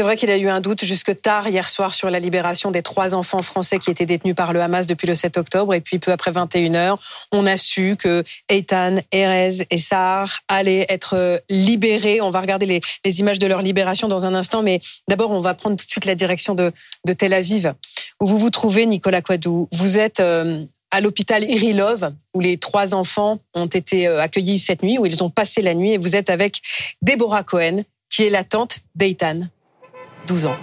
C'est vrai qu'il a eu un doute jusque tard hier soir sur la libération des trois enfants français qui étaient détenus par le Hamas depuis le 7 octobre. Et puis peu après 21h, on a su que Eitan, Erez et Sahar allaient être libérés. On va regarder les, images de leur libération dans un instant. Mais d'abord, on va prendre tout de suite la direction de, Tel Aviv, où vous vous trouvez, Nicolas Quadou. Vous êtes euh, à l'hôpital Irilov, où les trois enfants ont été euh, accueillis cette nuit, où ils ont passé la nuit. Et vous êtes avec Déborah Cohen, qui est la tante d'Eitan. 12 ans.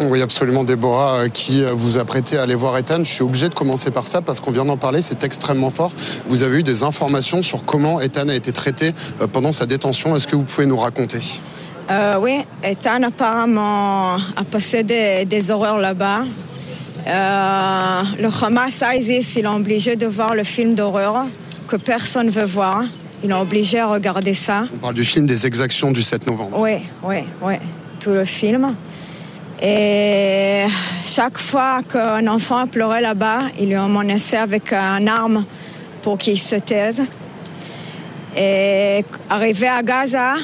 Oui, absolument, Déborah, euh, qui euh, vous a prêté à aller voir Ethan. Je suis obligé de commencer par ça parce qu'on vient d'en parler, c'est extrêmement fort. Vous avez eu des informations sur comment Ethan a été traité euh, pendant sa détention. Est-ce que vous pouvez nous raconter? Oui, Ethan apparemment a passé des, horreurs là-bas. le Hamas ISIS, il est obligé de voir le film d'horreur que personne ne veut voir. Il est obligé à regarder ça. On parle du film des exactions du 7 novembre. Oui, oui, oui tout le film. Et chaque fois qu'un enfant pleurait là-bas, il lui menaçait avec une arme pour qu'il se taise. Et arrivé à Gaza,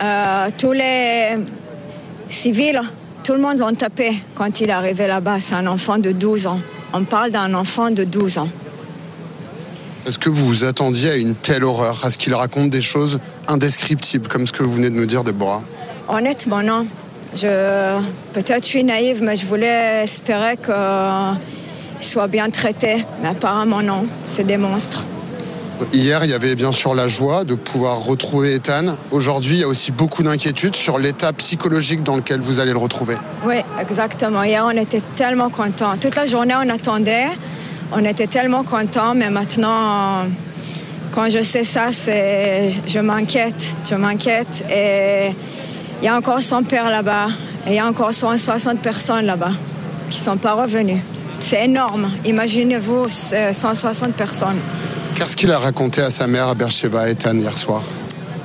euh, tous les civils, tout le monde l'ont tapé quand il est arrivé là-bas. C'est un enfant de 12 ans. On parle d'un enfant de 12 ans. Est-ce que vous vous attendiez à une telle horreur, à ce qu'il raconte des choses indescriptibles, comme ce que vous venez de nous dire, Déborah? Honnêtement, non. Je, peut-être je suis naïve, mais je voulais espérer qu'il soit bien traité. Mais apparemment, non. C'est des monstres. Hier, il y avait bien sûr la joie de pouvoir retrouver Ethan. Aujourd'hui, il y a aussi beaucoup d'inquiétudes sur l'état psychologique dans lequel vous allez le retrouver. Oui, exactement. Hier, on était tellement contents. Toute la journée, on attendait. On était tellement contents, mais maintenant, quand je sais ça, c'est, je m'inquiète. Je m'inquiète et il y a encore son père là-bas et il y a encore 160 personnes là-bas qui ne sont pas revenues. C'est énorme. Imaginez-vous 160 personnes. Qu'est-ce qu'il a raconté à sa mère, à Beersheba, Ethan, hier soir?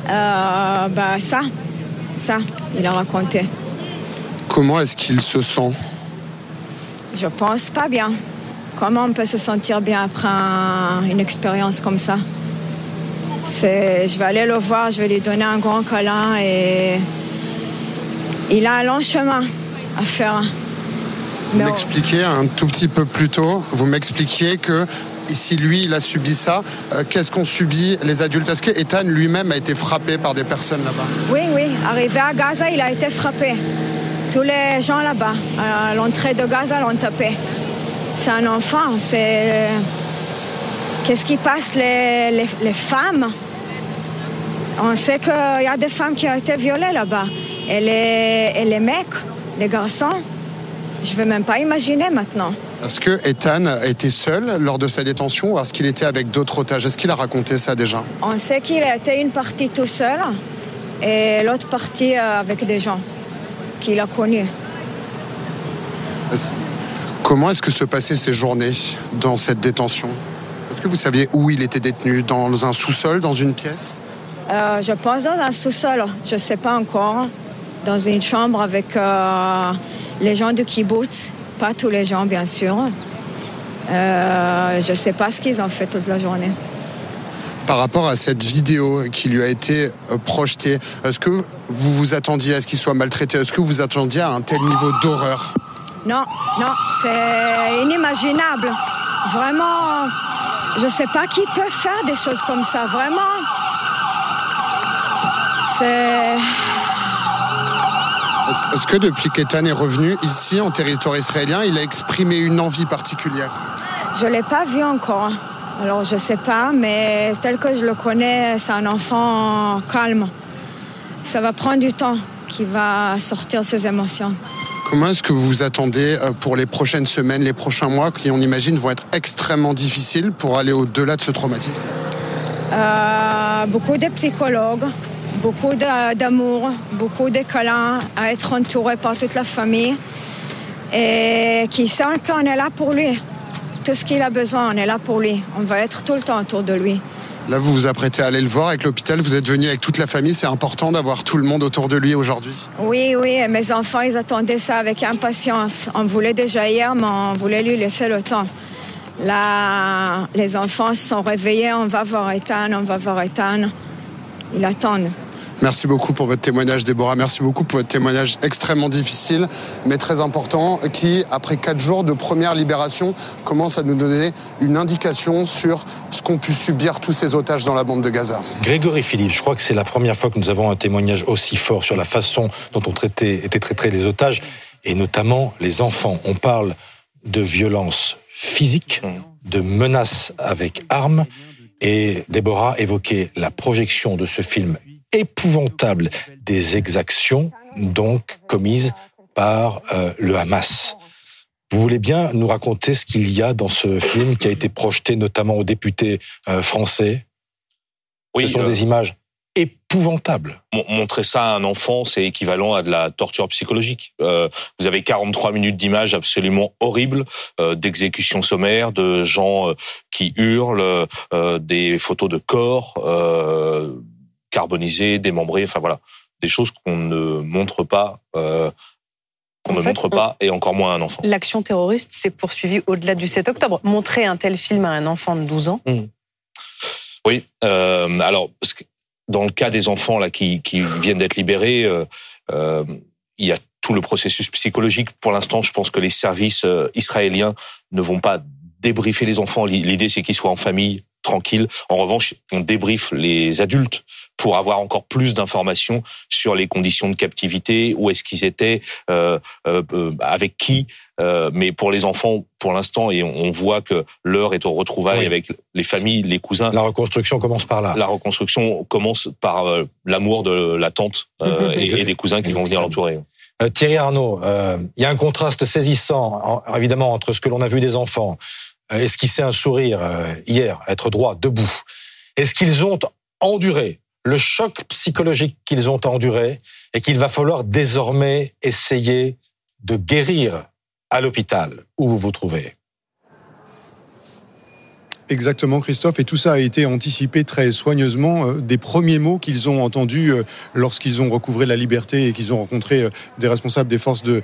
Euh, bah, Ça, ça, il a raconté. Comment est-ce qu'il se sent? Je pense pas bien. Comment on peut se sentir bien après une expérience comme ça? Je vais aller le voir, je vais lui donner un grand câlin et il a un long chemin à faire. Vous m'expliquiez un tout petit peu plus tôt, vous m'expliquiez que si lui, il a subi ça, euh, qu'est-ce qu'ont subi les adultes? Est-ce que Ethan lui-même a été frappé par des personnes là-bas? Oui, oui. Arrivé à Gaza, il a été frappé. Tous les gens là-bas, à l'entrée de Gaza, l'ont tapé. C'est un enfant. C'est. Qu'est-ce qui passe? Les, les femmes On sait qu'il y a des femmes qui ont été violées là-bas. Et les, les mecs, les garçons, je ne veux même pas imaginer maintenant. Est-ce que Ethan était seul lors de sa détention ou est-ce qu'il était avec d'autres otages? Est-ce qu'il a raconté ça déjà? On sait qu'il a été une partie tout seul et l'autre partie euh, avec des gens qu'il a connus. Comment est-ce que se passaient ces journées dans cette détention? Est-ce que vous saviez où il était détenu? Dans un sous-sol, dans une pièce? Euh, Je pense dans un sous-sol, je ne sais pas encore dans une chambre avec euh, les gens de kibbutz, pas tous les gens bien sûr. Euh, je ne sais pas ce qu'ils ont fait toute la journée. Par rapport à cette vidéo qui lui a été euh, projetée, est-ce que vous vous attendiez à ce qu'il soit maltraité? Est-ce que vous attendiez à un tel niveau d'horreur? Non, non, c'est inimaginable. Vraiment, je ne sais pas qui peut faire des choses comme ça. Vraiment, c'est est-ce que depuis qu'Etan est revenu ici en territoire israélien, il a exprimé une envie particulière? Je ne l'ai pas vu encore. Alors je ne sais pas, mais tel que je le connais, c'est un enfant calme. Ça va prendre du temps qu'il va sortir ses émotions. Comment est-ce que vous vous attendez euh, pour les prochaines semaines, les prochains mois, qui on imagine vont être extrêmement difficiles pour aller au-delà de ce traumatisme? Euh, Beaucoup de psychologues, beaucoup d'amour, beaucoup de câlins, à être entouré par toute la famille et qui sent qu'on est là pour lui. Tout ce qu'il a besoin, on est là pour lui. On va être tout le temps autour de lui. Là, vous vous apprêtez à aller le voir avec l'hôpital. Vous êtes venu avec toute la famille. C'est important d'avoir tout le monde autour de lui aujourd'hui. Oui, oui. Mes enfants, ils attendaient ça avec impatience. On voulait déjà hier, mais on voulait lui laisser le temps. Là, les enfants se sont réveillés. On va voir Ethan, on va voir Ethan. Ils attendent. Merci beaucoup pour votre témoignage, Déborah. Merci beaucoup pour votre témoignage extrêmement difficile, mais très important, qui, après quatre jours de première libération, commence à nous donner une indication sur ce qu'ont pu subir tous ces otages dans la bande de Gaza. Grégory Philippe, je crois que c'est la première fois que nous avons un témoignage aussi fort sur la façon dont ont traité, été traités les otages, et notamment les enfants. On parle de violence physique, de menaces avec armes, et Déborah évoquait la projection de ce film épouvantable des exactions donc commises par euh, le Hamas. Vous voulez bien nous raconter ce qu'il y a dans ce film qui a été projeté notamment aux députés euh, français? Oui, ce sont euh, des images épouvantables. Mon- Montrer ça à un enfant, c'est équivalent à de la torture psychologique. Euh, vous avez 43 minutes d'images absolument horribles, euh, d'exécutions sommaires, de gens euh, qui hurlent, euh, des photos de corps carbonisés, démembrés, enfin voilà, des choses qu'on ne montre pas, euh, qu'on ne fait, montre on- pas, et encore moins à un enfant. L'action terroriste s'est poursuivie au-delà du 7 octobre. Montrer un tel film à un enfant de 12 ans, Oui. Euh, alors, parce que dans le cas des enfants là qui, qui viennent d'être libérés, euh, il y a tout le processus psychologique. Pour l'instant, je pense que les services israéliens ne vont pas débriefer les enfants. L'idée, c'est qu'ils soient en famille, tranquille. En revanche, on débriefe les adultes pour avoir encore plus d'informations sur les conditions de captivité, où est-ce qu'ils étaient, euh, euh, euh, avec qui. Euh, mais pour les enfants, pour l'instant, et on, voit que l'heure est au retrouvailles Oui. avec les familles, les cousins. La reconstruction commence par là. La reconstruction commence par euh, l'amour de la tante euh, Mhm. et, et des cousins qui vont venir l'entourer. Thierry Arnaud, il y a un contraste saisissant, en- évidemment, entre ce que l'on a vu des enfants, esquisser un sourire euh, hier, être droit, debout. Est-ce qu'ils ont enduré le choc psychologique qu'ils ont enduré et qu'il va falloir désormais essayer de guérir à l'hôpital où vous vous trouvez? Exactement, Christophe. Et tout ça a été anticipé très soigneusement euh, des premiers mots qu'ils ont entendus euh, lorsqu'ils ont recouvré la liberté et qu'ils ont rencontré euh, des responsables des forces de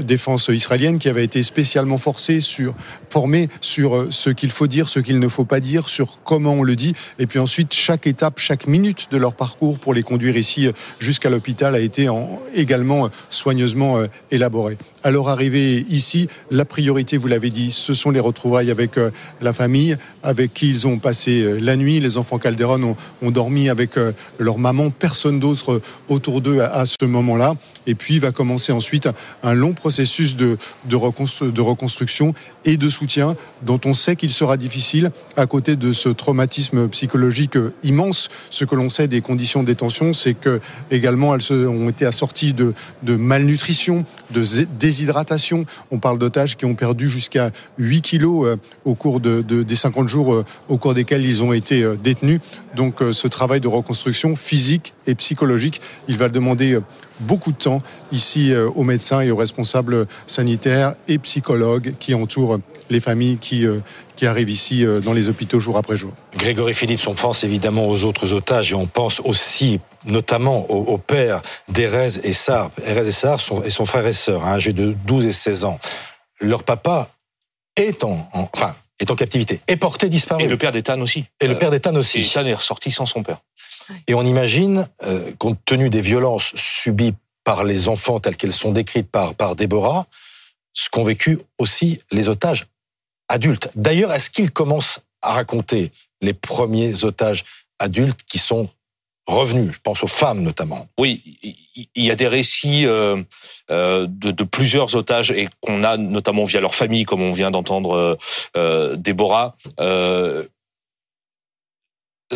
défense israéliennes qui avaient été spécialement forcés sur, formés sur ce qu'il faut dire, ce qu'il ne faut pas dire, sur comment on le dit. Et puis ensuite, chaque étape, chaque minute de leur parcours pour les conduire ici jusqu'à l'hôpital a été en- également soigneusement élaborée. À leur arrivée ici, la priorité, vous l'avez dit, ce sont les retrouvailles avec la famille, avec qui ils ont passé euh, la nuit. Les enfants Calderon ont, dormi avec euh, leur maman, personne d'autre euh, autour d'eux à, ce moment-là. Et puis va commencer ensuite un long processus de, de, reconstru- de reconstruction et de soutien dont on sait qu'il sera difficile à côté de ce traumatisme psychologique immense. Ce que l'on sait des conditions de détention, c'est que également elles ont été assorties de, malnutrition, de déshydratation. On parle d'otages qui ont perdu jusqu'à 8 kilos au cours de, de- des 50 jours euh, au cours desquels ils ont été euh, détenus. Donc euh, ce travail de reconstruction physique et psychologique, il va demander beaucoup de temps ici aux médecins et aux responsables sanitaires et psychologues qui entourent les familles qui, qui arrivent ici dans les hôpitaux jour après jour. Grégory Phillips, on pense évidemment aux autres otages et on pense aussi notamment au, au père d'Erez et Sar. Erez et Sar sont, et son frère et sœur, hein, âgés de 12 et 16 ans. Leur papa est en, en- enfin, est en captivité, est porté disparu. Et le père d'Ethan aussi. Et le père d'Ethan aussi. Ethan est ressorti sans son père. Et on imagine, euh, compte tenu des violences subies par les enfants telles qu'elles sont décrites par, par Déborah, ce qu'ont vécu aussi les otages adultes. D'ailleurs, est-ce qu'ils commencent à raconter les premiers otages adultes qui sont revenus Je pense aux femmes notamment. Oui, il- y a des récits euh, euh, de, de plusieurs otages et qu'on a notamment via leur famille, comme on vient d'entendre euh, euh, Déborah.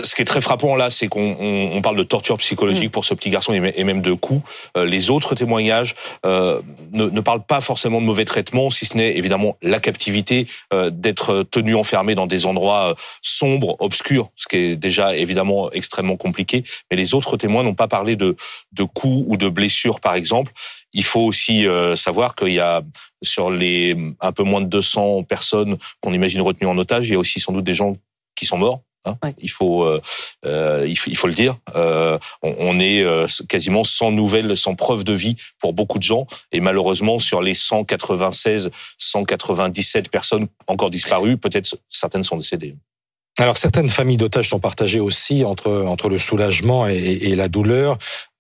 Ce qui est très frappant là, c'est qu'on on, on parle de torture psychologique pour ce petit garçon et même de coups. Euh, les autres témoignages euh, ne, ne parlent pas forcément de mauvais traitements, si ce n'est évidemment la captivité, euh, d'être tenu enfermé dans des endroits euh, sombres, obscurs, ce qui est déjà évidemment extrêmement compliqué. Mais les autres témoins n'ont pas parlé de, de coups ou de blessures, par exemple. Il faut aussi euh, savoir qu'il y a sur les un peu moins de 200 personnes qu'on imagine retenues en otage, il y a aussi sans doute des gens qui sont morts. Hein. Ouais. Il faut, euh, euh, il faut, il faut le dire. Euh, on, on est quasiment sans nouvelles, sans preuve de vie pour beaucoup de gens. Et malheureusement, sur les 196, 197 personnes encore disparues, peut-être certaines sont décédées. Alors certaines familles d'otages sont partagées aussi entre entre le soulagement et, et la douleur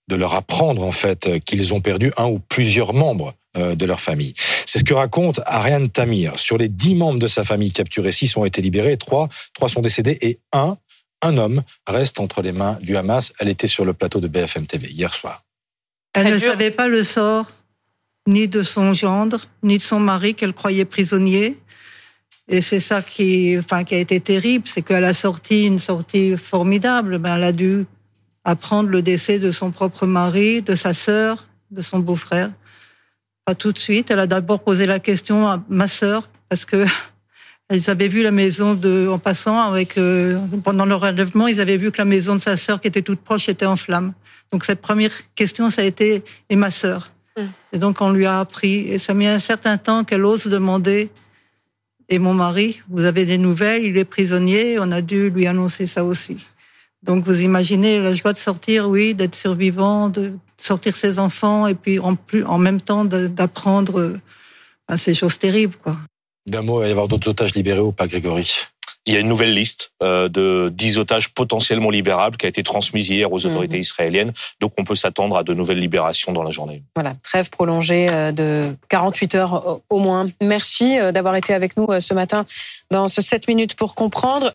de leur apprendre en fait qu'ils ont perdu un ou plusieurs membres de leur famille. C'est ce que raconte Ariane Tamir. Sur les dix membres de sa famille capturés, six ont été libérés, trois, trois sont décédés et un, un homme reste entre les mains du Hamas. Elle était sur le plateau de BFM TV hier soir. Elle ne savait pas le sort ni de son gendre, ni de son mari qu'elle croyait prisonnier. Et c'est ça qui, enfin, qui a été terrible, c'est qu'elle a sorti une sortie formidable. Ben, elle a dû apprendre le décès de son propre mari, de sa sœur, de son beau-frère. Pas tout de suite. Elle a d'abord posé la question à ma sœur parce que ils avaient vu la maison de, en passant avec, euh, pendant leur enlèvement, ils avaient vu que la maison de sa sœur qui était toute proche était en flammes. Donc cette première question, ça a été et ma sœur. Mm. Et donc on lui a appris et ça a mis un certain temps qu'elle ose demander. Et mon mari, vous avez des nouvelles Il est prisonnier. On a dû lui annoncer ça aussi. Donc vous imaginez la joie de sortir, oui, d'être survivant, de sortir ses enfants et puis en plus en même temps d'apprendre euh, à ces choses terribles, quoi. D'un mot, il va y avoir d'autres otages libérés ou pas, Grégory? Il y a une nouvelle liste euh, de 10 otages potentiellement libérables qui a été transmise hier aux autorités mhm. israéliennes. Donc on peut s'attendre à de nouvelles libérations dans la journée. Voilà, trêve prolongée euh, de 48 heures au moins. Merci d'avoir été avec nous ce matin dans ce 7 minutes pour comprendre.